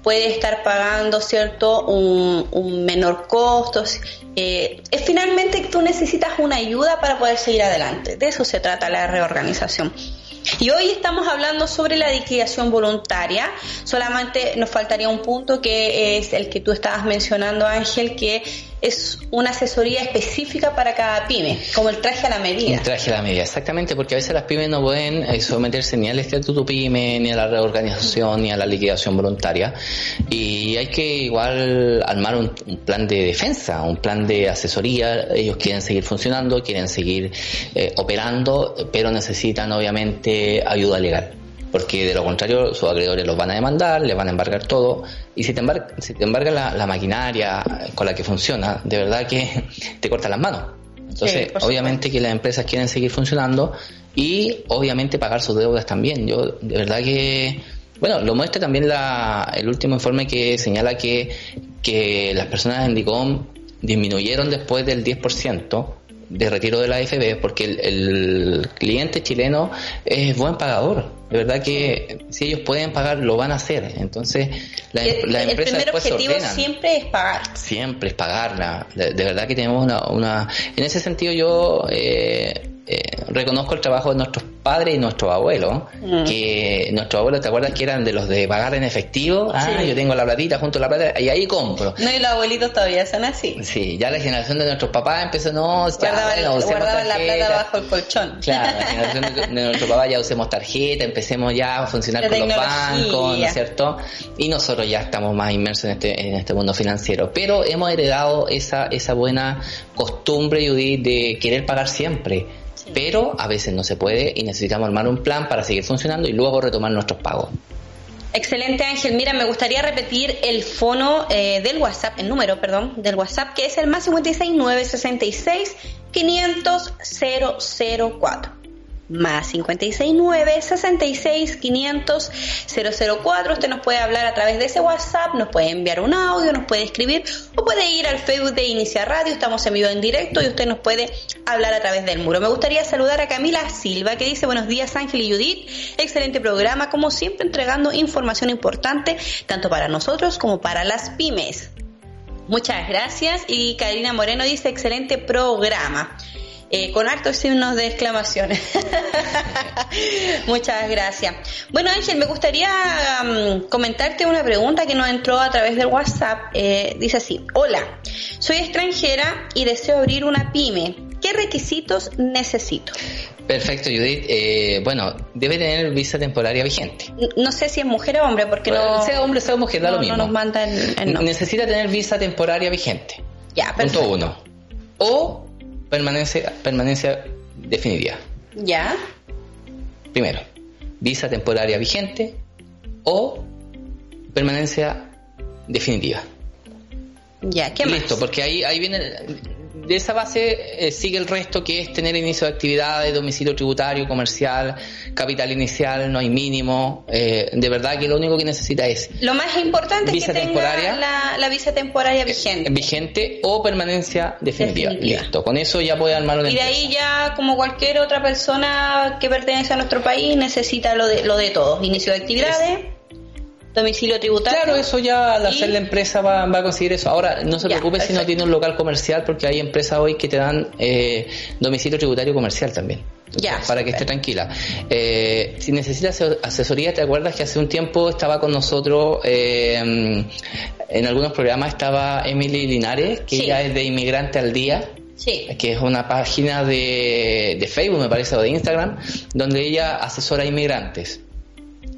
puedes estar pagando, ¿cierto?, un, un menor costo. Eh, es finalmente tú necesitas una ayuda para poder seguir adelante. De eso se trata la reorganización. Y hoy estamos hablando sobre la liquidación voluntaria. Solamente nos faltaría un punto que es el que tú estabas mencionando, Ángel, que es una asesoría específica para cada pyme, como el traje a la medida. Un traje a la medida, exactamente, porque a veces las pymes no pueden eh, someterse ni al estatuto pyme, ni a la reorganización, ni a la liquidación voluntaria. Y hay que igual armar un, un plan de defensa, un plan de asesoría. Ellos quieren seguir funcionando, quieren seguir eh, operando, pero necesitan obviamente ayuda legal porque de lo contrario sus acreedores los van a demandar, les van a embargar todo, y si te embarga, si te embarga la, la maquinaria con la que funciona, de verdad que te corta las manos. Entonces, Sí, obviamente que las empresas quieren seguir funcionando y obviamente pagar sus deudas también. Yo, de verdad que, bueno, lo muestra también la, el último informe que señala que, que las personas en DICOM disminuyeron después del 10% de retiro de la AFB porque el, el cliente chileno es buen pagador. De verdad que si ellos pueden pagar, lo van a hacer. Entonces, la, el, la el empresa primer después se objetivo ordenan siempre es pagar. siempre es pagarla. De, de verdad que tenemos una, una... En ese sentido yo eh, eh, reconozco el trabajo de nuestros padres y nuestros abuelos, Mm. que nuestros abuelos, ¿te acuerdas que eran de los de pagar en efectivo? Ah, Sí. yo tengo la platita, junto a la plata, y ahí compro. No, y los abuelitos todavía son así. Sí, ya la generación de nuestros papás empezó, no, ya, Guardaban, bueno, guardaban la plata bajo el colchón. Claro, la generación de, de nuestro papá ya usemos tarjeta, empecemos ya a funcionar La con los bancos, ¿no es cierto? Y nosotros ya estamos más inmersos en este, en este mundo financiero. Pero hemos heredado esa, esa buena costumbre, Judith, de querer pagar siempre. Pero a veces no se puede y necesitamos armar un plan para seguir funcionando y luego retomar nuestros pagos. Excelente Ángel, mira, me gustaría repetir el fono eh, del WhatsApp, el número, perdón, del WhatsApp, que es el más 56 966 500 004. Más 56 966 500 004. Usted nos puede hablar a través de ese WhatsApp, nos puede enviar un audio, nos puede escribir o puede ir al Facebook de Inicia Radio. Estamos en vivo en directo y usted nos puede hablar a través del muro. Me gustaría saludar a Camila Silva que dice buenos días Ángel y Judith. Excelente programa, como siempre entregando información importante tanto para nosotros como para las pymes. Muchas gracias. Y Karina Moreno dice excelente programa. Eh, con hartos signos de exclamación. Muchas gracias. Bueno, Ángel, me gustaría mm, comentarte una pregunta que nos entró a través del WhatsApp. Eh, dice así, hola, soy extranjera y deseo abrir una pyme. ¿Qué requisitos necesito? Perfecto, Judith. Eh, bueno, debe tener visa temporaria vigente. No sé si es mujer o hombre, porque no... sea hombre, sea mujer, da no, lo mismo. no nos manda el, nombre. Necesita tener visa temporaria vigente. Ya, Punto perfecto. uno. Permanencia definitiva. Ya, Primero, visa temporaria vigente o permanencia definitiva. ya, ¿qué más? Listo, porque ahí, ahí viene, de esa base eh, sigue el resto que es tener inicio de actividades, domicilio tributario, comercial, capital inicial, no hay mínimo. eh, de verdad que lo único que necesita es Lo más importante Visa es que temporaria. tenga la, la visa temporaria vigente. vigente o permanencia definitiva. Definitiva. Listo, con eso ya puede armar una Y de empresa. ahí ya, como cualquier otra persona que pertenece a nuestro país, necesita lo de, lo de todos. Inicio de actividades, domicilio tributario. Claro, eso ya al Y- hacer la empresa va, va a conseguir eso. Ahora, no se Ya, preocupe si no tiene un local comercial, porque hay empresas hoy que te dan eh, domicilio tributario comercial también. Ya, para que esté tranquila. Eh, si necesitas ase- asesoría, ¿te acuerdas que hace un tiempo estaba con nosotros eh, en algunos programas? Estaba Emily Linares, que Sí. ella es de Inmigrante al Día Sí, que es una página de, de Facebook, me parece, o de Instagram, donde ella asesora a inmigrantes.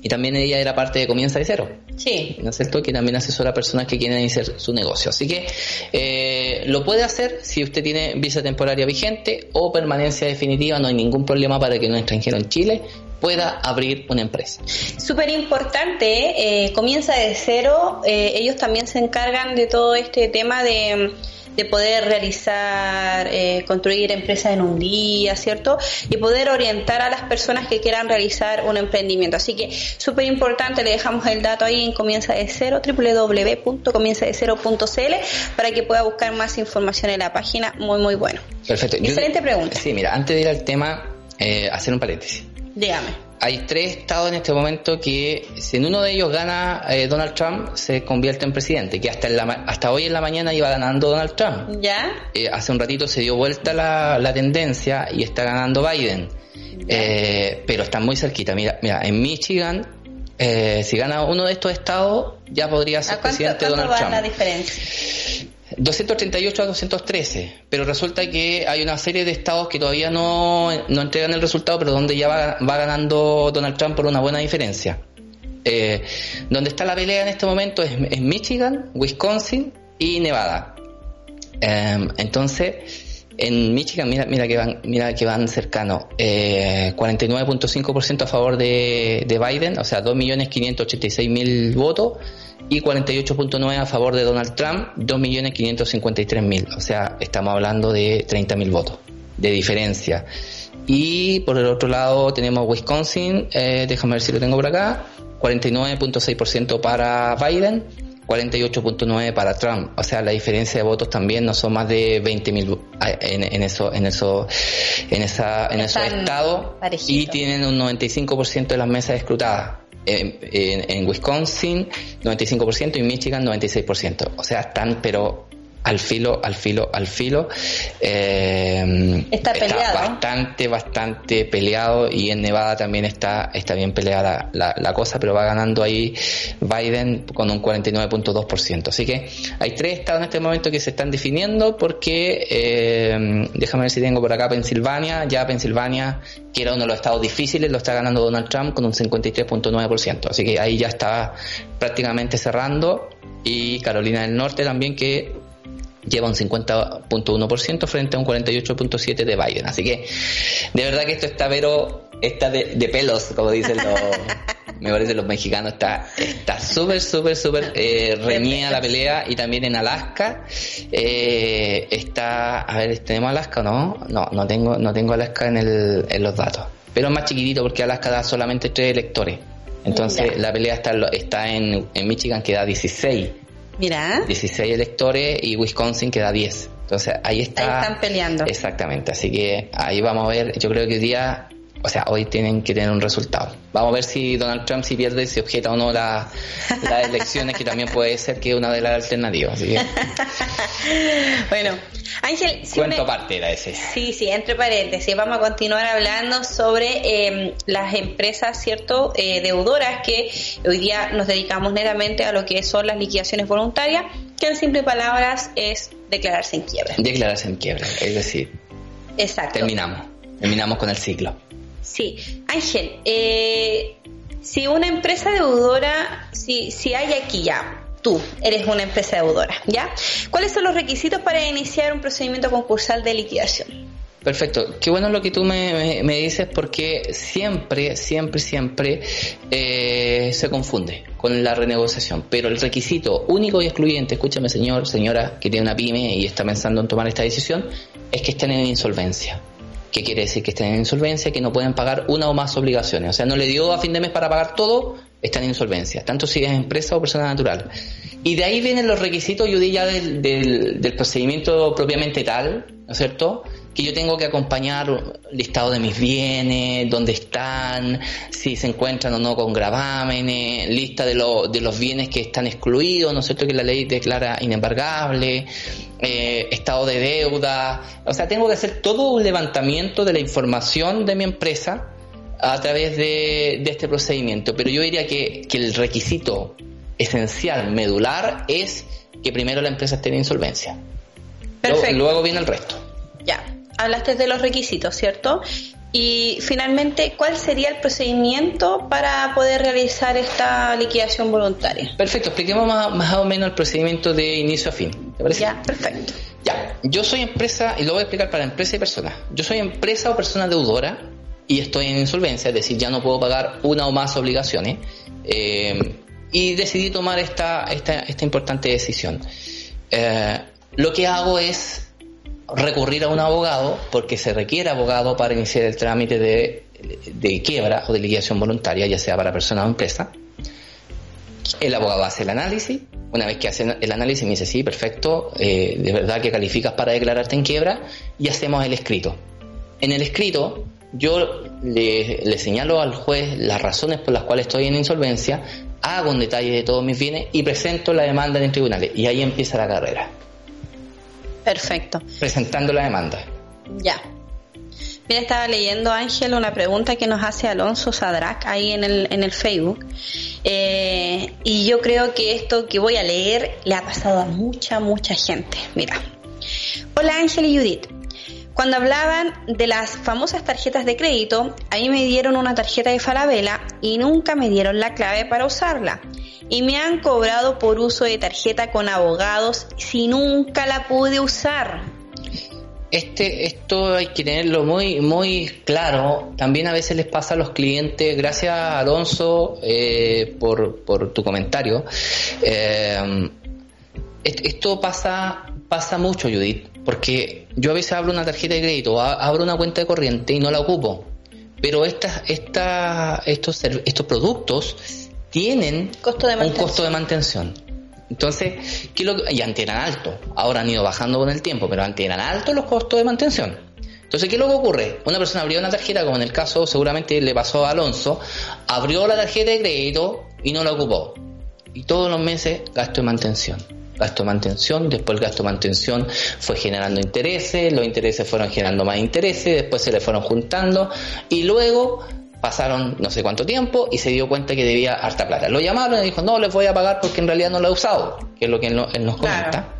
Y también ella era parte de Comienza de Cero. sí. ¿no es cierto? Que también asesora a personas que quieren iniciar su negocio. Así que eh, lo puede hacer si usted tiene visa temporaria vigente o permanencia definitiva, no hay ningún problema para que un extranjero en Chile pueda abrir una empresa. Súper importante, eh, comienza de cero. eh, ellos también se encargan de todo este tema de, de poder realizar, eh, construir empresas en un día, ¿cierto? Y poder orientar a las personas que quieran realizar un emprendimiento. Así que súper importante, le dejamos el dato ahí en comienza de cero, www.comienzadecero.cl para que pueda buscar más información en la página. Muy, muy bueno. Perfecto. Yo- Excelente pregunta. Sí, mira, antes de ir al tema, eh, hacer un paréntesis. Dígame. Hay tres estados en este momento que si en uno de ellos gana eh, Donald Trump, se convierte en presidente, que hasta, en la hasta hoy en la mañana iba ganando Donald Trump. ¿Ya? Eh, hace un ratito se dio vuelta la, la tendencia y está ganando Biden. Eh, pero está muy cerquita. Mira, mira en Michigan, eh, si gana uno de estos estados, ya podría ¿A ser cuánto, presidente cuánto Donald va Trump. la diferencia? 238 a 213, pero resulta que hay una serie de estados que todavía no, no entregan el resultado, pero donde ya va, va ganando Donald Trump por una buena diferencia. Eh, donde está la pelea en este momento es, es Michigan, Wisconsin y Nevada. Eh, entonces, en Michigan, mira, mira que van, mira que van cercanos, eh, 49.5% a favor de, de Biden, o sea, 2.586.000 votos, y 48.9 a favor de Donald Trump, 2.553.000, o sea, estamos hablando de 30.000 votos de diferencia. Y por el otro lado tenemos Wisconsin, eh, déjame ver si lo tengo por acá, 49.6% para Biden, 48.9 para Trump. O sea, la diferencia de votos también no son más de 20.000 en, en eso, en eso, en esa, en esos estados y tienen un 95% de las mesas escrutadas. En, Wisconsin 95% y Michigan 96%. O sea, están pero al filo, al filo, al filo. Eh, Está peleado. bastante, bastante peleado y en Nevada también está, está bien peleada la, la cosa, pero va ganando ahí Biden con un 49.2%. Así que hay tres estados en este momento que se están definiendo porque, eh, déjame ver si tengo por acá Pensilvania, ya Pensilvania, que era uno de los estados difíciles, lo está ganando Donald Trump con un 53.9%. Así que ahí ya está prácticamente cerrando y Carolina del Norte también que lleva un 50.1% frente a un 48.7% de Biden. Así que de verdad que esto está pero está de, de pelos, como dicen los me parece los mexicanos está está súper súper súper eh, reñida la pelea y también en Alaska eh, está a ver tenemos Alaska o no no no tengo no tengo Alaska en el en los datos. Pero es más chiquitito porque Alaska da solamente tres electores. Entonces Ya. la pelea está está en, en Michigan que da 16 Mira, 16 electores y Wisconsin que da 10. Entonces ahí está. Ahí están peleando. Exactamente, así que ahí vamos a ver. Yo creo que hoy día, o sea, hoy tienen que tener un resultado. Vamos a ver si Donald Trump, si pierde, si objeta o no la- las elecciones, que también puede ser que es una de las alternativas. Que, bueno, Ángel, si cuento una- aparte era ese. Sí, sí, entre paréntesis, vamos a continuar hablando sobre eh, las empresas, ¿cierto?, eh, deudoras que hoy día nos dedicamos netamente a lo que son las liquidaciones voluntarias, que en simples palabras es declararse en quiebra. Declararse en quiebra, es decir, Exacto. terminamos. Terminamos con el ciclo. Sí, Ángel, eh, si una empresa deudora, si, si hay aquí ya, tú eres una empresa deudora, ¿ya? ¿Cuáles son los requisitos para iniciar un procedimiento concursal de liquidación? Perfecto, qué bueno lo que tú me, me- dices porque siempre, siempre, siempre eh, se confunde con la renegociación, pero el requisito único y excluyente, escúchame señor, señora que tiene una pyme y está pensando en tomar esta decisión, es que estén en insolvencia. ¿Qué quiere decir? Que estén en insolvencia, que no pueden pagar una o más obligaciones. O sea, no le dio a fin de mes para pagar todo, están en insolvencia, tanto si es empresa o persona natural. Y de ahí vienen los requisitos, yo diría, del, del procedimiento propiamente tal, ¿no es cierto? Que yo tengo que acompañar listado de mis bienes, dónde están, si se encuentran o no con gravámenes, lista de, lo- de los bienes que están excluidos, ¿no es cierto? Que la ley declara inembargable, eh, estado de deuda. O sea, tengo que hacer todo un levantamiento de la información de mi empresa a través de, de este procedimiento. Pero yo diría que, que el requisito esencial, medular, es que primero la empresa esté en insolvencia. Luego- Perfecto. luego viene el resto. Ya, hablaste de los requisitos, ¿cierto? Y finalmente, ¿cuál sería el procedimiento para poder realizar esta liquidación voluntaria? Perfecto, expliquemos más, más o menos el procedimiento de inicio a fin. ¿Te parece? Ya, perfecto. Ya, yo soy empresa, y lo voy a explicar para empresa y persona. Yo soy empresa o persona deudora y estoy en insolvencia, es decir, ya no puedo pagar una o más obligaciones. eh, y decidí tomar esta, esta, esta importante decisión. Eh, lo que hago es recurrir a un abogado, porque se requiere abogado para iniciar el trámite de, de quiebra o de liquidación voluntaria, ya sea para persona o empresa. El abogado hace el análisis. Una vez que hace el análisis me dice, sí, perfecto, eh, de verdad que calificas para declararte en quiebra y hacemos el escrito. En el escrito yo le, le señalo al juez las razones por las cuales estoy en insolvencia, hago un detalle de todos mis bienes y presento la demanda en tribunales. Y ahí empieza la carrera, Perfecto. presentando la demanda. Ya. Mira, estaba leyendo, Ángel, una pregunta que nos hace Alonso Sadrak ahí en el, en el Facebook. Eh, y yo creo que esto que voy a leer le ha pasado a mucha, mucha gente. Mira. Hola Ángel y Judith. Cuando hablaban de las famosas tarjetas de crédito, a mí me dieron una tarjeta de Falabella y nunca me dieron la clave para usarla. Y me han cobrado por uso de tarjeta con abogados si nunca la pude usar. Este, esto hay que tenerlo muy, muy claro. También a veces les pasa a los clientes, gracias Alonso eh, por, tu comentario. Eh, est- esto pasa, pasa mucho, Judith, porque yo a veces abro una tarjeta de crédito, abro una cuenta de corriente y no la ocupo. Pero estas, esta, estos, estos productos tienen Costo de un costo de mantención. Entonces, ¿qué es lo y antes eran altos, ahora han ido bajando con el tiempo, pero antes eran altos los costos de mantención. Entonces, ¿qué es lo que ocurre? Una persona abrió una tarjeta, como en el caso seguramente le pasó a Alonso, abrió la tarjeta de crédito y no la ocupó. Y todos los meses gasto de mantención. Gasto de mantención, después el gasto de mantención fue generando intereses, los intereses fueron generando más intereses, después se le fueron juntando y luego pasaron no sé cuánto tiempo y se dio cuenta que debía harta plata. Lo llamaron y dijo, no, les voy a pagar porque en realidad no lo he usado, que es lo que él, no- él nos Claro. comenta.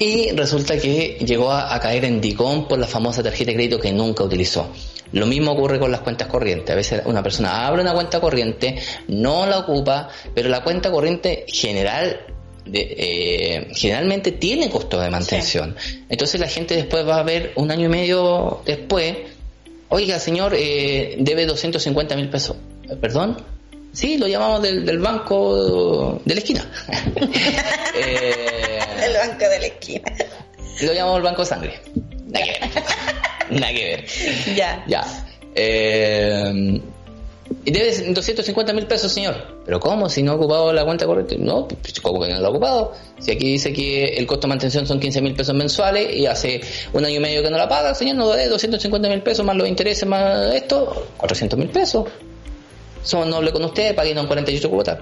Y resulta que llegó a, a caer en Dicom por la famosa tarjeta de crédito que nunca utilizó. Lo mismo ocurre con las cuentas corrientes. A veces una persona abre una cuenta corriente, no la ocupa, pero la cuenta corriente general de- eh, generalmente tiene costo de mantención. Entonces la gente después va a ver un año y medio después, oiga señor, eh, debe 250 mil pesos. ¿Perdón? Sí, lo llamamos del, del banco de la esquina. Eh, El banco de la esquina. lo llamamos el banco de sangre. Nada que ver. Nada que ver. Ya. Ya. Eh, y debes 250 mil pesos, señor. ¿Pero cómo? Si no ha ocupado la cuenta corriente. No, pues, ¿cómo que no la ha ocupado? Si aquí dice que el costo de mantención son 15 mil pesos mensuales y hace un año y medio que no la paga, señor, no debe 250 mil pesos más los intereses más esto, 400 mil pesos. Somos nobles con usted, paguen 48 cuotas.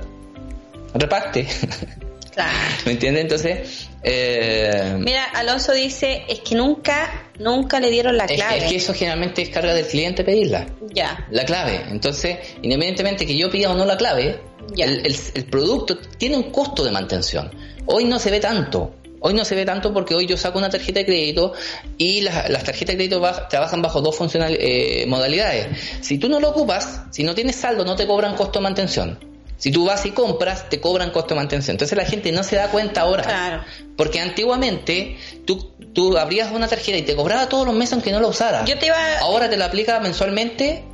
Reparte. Claro. ¿Me entiende? Entonces, eh, Mira, Alonso dice, es que nunca, nunca le dieron la es, clave. es que eso generalmente es carga del cliente pedirla. Ya. La clave. Entonces, independientemente que yo pida o no la clave, Ya. el, el- el producto tiene un costo de mantención. Hoy no se ve tanto. Hoy no se ve tanto porque hoy yo saco una tarjeta de crédito y las, las tarjetas de crédito baj- trabajan bajo dos funcional, eh, modalidades. Si tú no lo ocupas, si no tienes saldo, no te cobran costo de mantención. Si tú vas y compras, te cobran costo de mantención. Entonces la gente no se da cuenta ahora. Claro. Porque antiguamente tú, tú abrías una tarjeta y te cobraba todos los meses aunque no la usaras. Yo te iba... Ahora te la aplica mensualmente,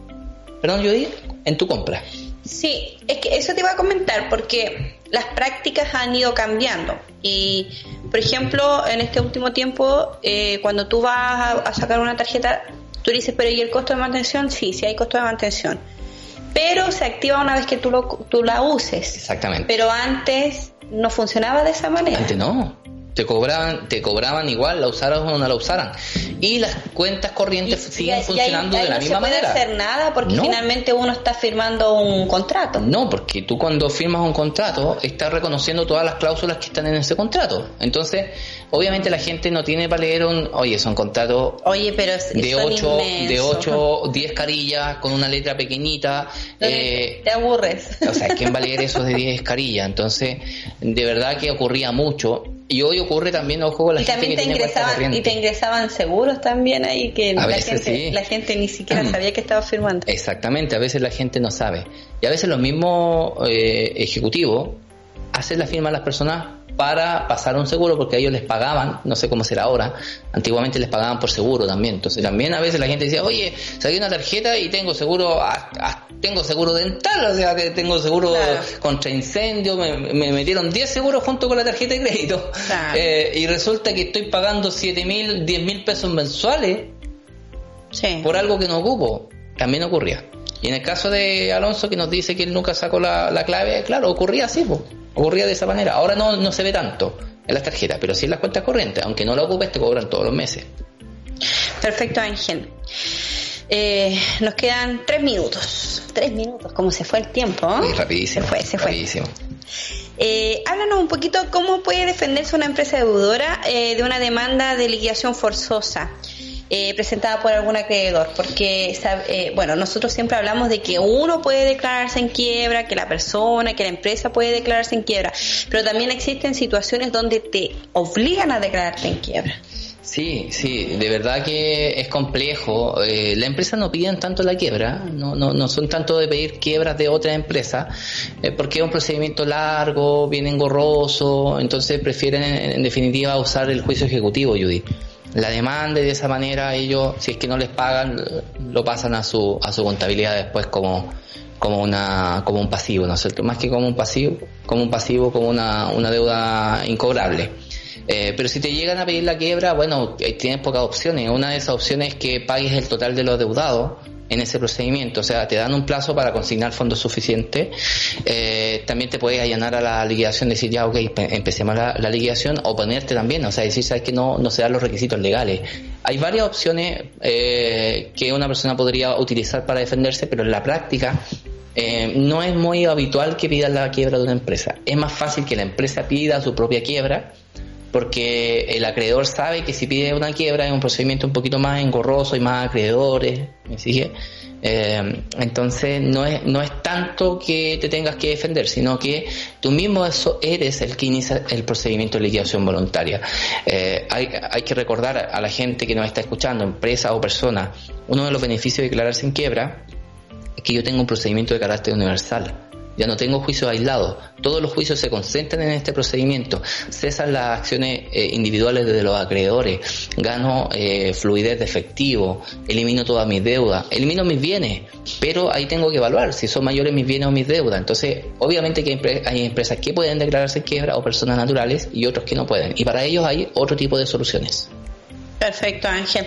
perdón, Judy, en tu compra. Sí, es que eso te iba a comentar porque las prácticas han ido cambiando y, por ejemplo, en este último tiempo, eh, cuando tú vas a, a sacar una tarjeta, tú dices, pero ¿y el costo de mantención? Sí, sí hay costo de mantención, pero se activa una vez que tú, lo, tú la uses. Exactamente. Pero antes no funcionaba de esa manera. Antes no. Te cobraban, te cobraban igual, la usaran o no la usaran. Y las cuentas corrientes siguen Y- y ahí- funcionando ahí de la no misma se puede manera. hacer nada porque No. finalmente uno está firmando un contrato. No, porque tú cuando firmas un contrato estás reconociendo todas las cláusulas que están en ese contrato. Entonces, obviamente la gente no tiene para leer un, oye, son contratos Oye, pero es- de 8, de inmensos. 8, 10 carillas con una letra pequeñita. eh, te aburres. O sea, ¿quién va a leer eso de 10 carillas? Entonces, de verdad que ocurría mucho. Y hoy ocurre también, ojo, con la y gente también que te tiene cuenta ingresaban y te ingresaban seguros también ahí que A la veces gente sí. la gente ni siquiera sabía que estaba firmando Exactamente, a veces la gente no sabe. Y a veces los mismos eh, ejecutivos hacen la firma a las personas para pasar un seguro porque a ellos les pagaban, no sé cómo será ahora, antiguamente les pagaban por seguro también. Entonces también a veces la gente decía, oye, saqué una tarjeta y tengo seguro, ah, ah, tengo seguro dental, o sea que tengo seguro Claro. contra incendio, me, me metieron 10 seguros junto con la tarjeta de crédito. Claro. Eh, y resulta que estoy pagando 7 mil, 10 mil pesos mensuales sí por algo que no ocupo. También ocurría. Y en el caso de Alonso, que nos dice que él nunca sacó la, la clave, claro, ocurría así, po. Ocurría de esa manera. Ahora no, no se ve tanto en las tarjetas, pero sí en las cuentas corrientes. Aunque no la ocupes, te cobran todos los meses. perfecto Ángel Eh, nos quedan tres minutos tres minutos como se fue el tiempo ¿eh? Y rapidísimo. se fue se fue rapidísimo. Eh, háblanos un poquito cómo puede defenderse una empresa deudora eh, de una demanda de liquidación forzosa. Eh, presentada por algún acreedor, porque eh, bueno, nosotros siempre hablamos de que uno puede declararse en quiebra, que la persona, que la empresa puede declararse en quiebra, pero también existen situaciones donde te obligan a declararte en quiebra. Sí, sí, de verdad que es complejo. Eh, la empresa no piden tanto la quiebra, no, no, no son tanto de pedir quiebras de otra empresa, eh, porque es un procedimiento largo, bien engorroso, entonces prefieren en definitiva usar el juicio ejecutivo, Judy. La demanda y de esa manera ellos, si es que no les pagan, lo pasan a su, a su contabilidad después como, como una, como un pasivo, ¿no es cierto? Más que como un pasivo, como un pasivo, como una, una deuda incobrable. Eh, pero si te llegan a pedir la quiebra, bueno, eh, tienes pocas opciones. Una de esas opciones es que pagues el total de los deudados en ese procedimiento. O sea, te dan un plazo para consignar fondos suficientes. Eh, también te puedes allanar a la liquidación, decir, ya, ok, empecemos la, liquidación, o ponerte también, o sea, decir, sabes que no, no se dan los requisitos legales. Hay varias opciones que una persona podría utilizar para defenderse, pero en la práctica no es muy habitual que pidan la quiebra de una empresa. Es más fácil que la empresa pida su propia quiebra porque el acreedor sabe que si pide una quiebra es un procedimiento un poquito más engorroso y más acreedores. Eh, entonces no es, no es tanto que te tengas que defender, sino que tú mismo eres el que inicia el procedimiento de liquidación voluntaria. Eh, hay, hay que recordar a la gente que nos está escuchando, empresa o persona, uno de los beneficios de declararse en quiebra es que yo tengo un procedimiento de carácter universal ya no tengo juicios aislados. Todos los juicios se concentran en este procedimiento. Cesan las acciones eh, individuales de los acreedores. Gano eh, fluidez de efectivo. Elimino todas mis deudas. Elimino mis bienes. Pero ahí tengo que evaluar si son mayores mis bienes o mis deudas. Entonces, obviamente que hay, empresas que pueden declararse quiebra o personas naturales y otros que no pueden. Y para ellos hay otro tipo de soluciones. Perfecto, Ángel.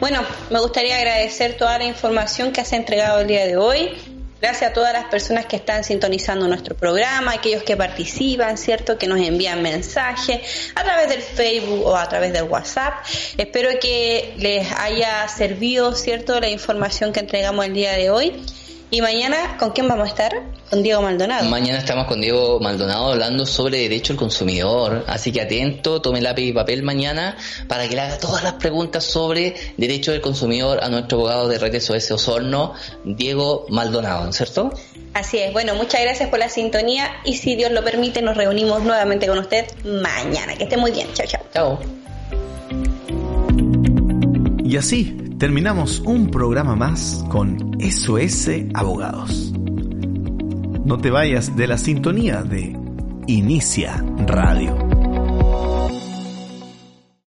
Bueno, me gustaría agradecer toda la información que has entregado el día de hoy. Gracias a todas las personas que están sintonizando nuestro programa, aquellos que participan, ¿cierto? Que nos envían mensajes a través del Facebook o a través del WhatsApp. Espero que les haya servido, ¿cierto? La información que entregamos el día de hoy. ¿Y mañana con quién vamos a estar? Con Diego Maldonado. Mañana estamos con Diego Maldonado hablando sobre derecho al consumidor. Así que atento, tome lápiz y papel mañana para que le haga todas las preguntas sobre derecho del consumidor a nuestro abogado de Red SOS Osorno, Diego Maldonado, ¿cierto? Así es. Bueno, muchas gracias por la sintonía y si Dios lo permite nos reunimos nuevamente con usted mañana. Que esté muy bien. Chao, chao. Chao. Y así terminamos un programa más con SOS Abogados. No te vayas de la sintonía de Inicia Radio.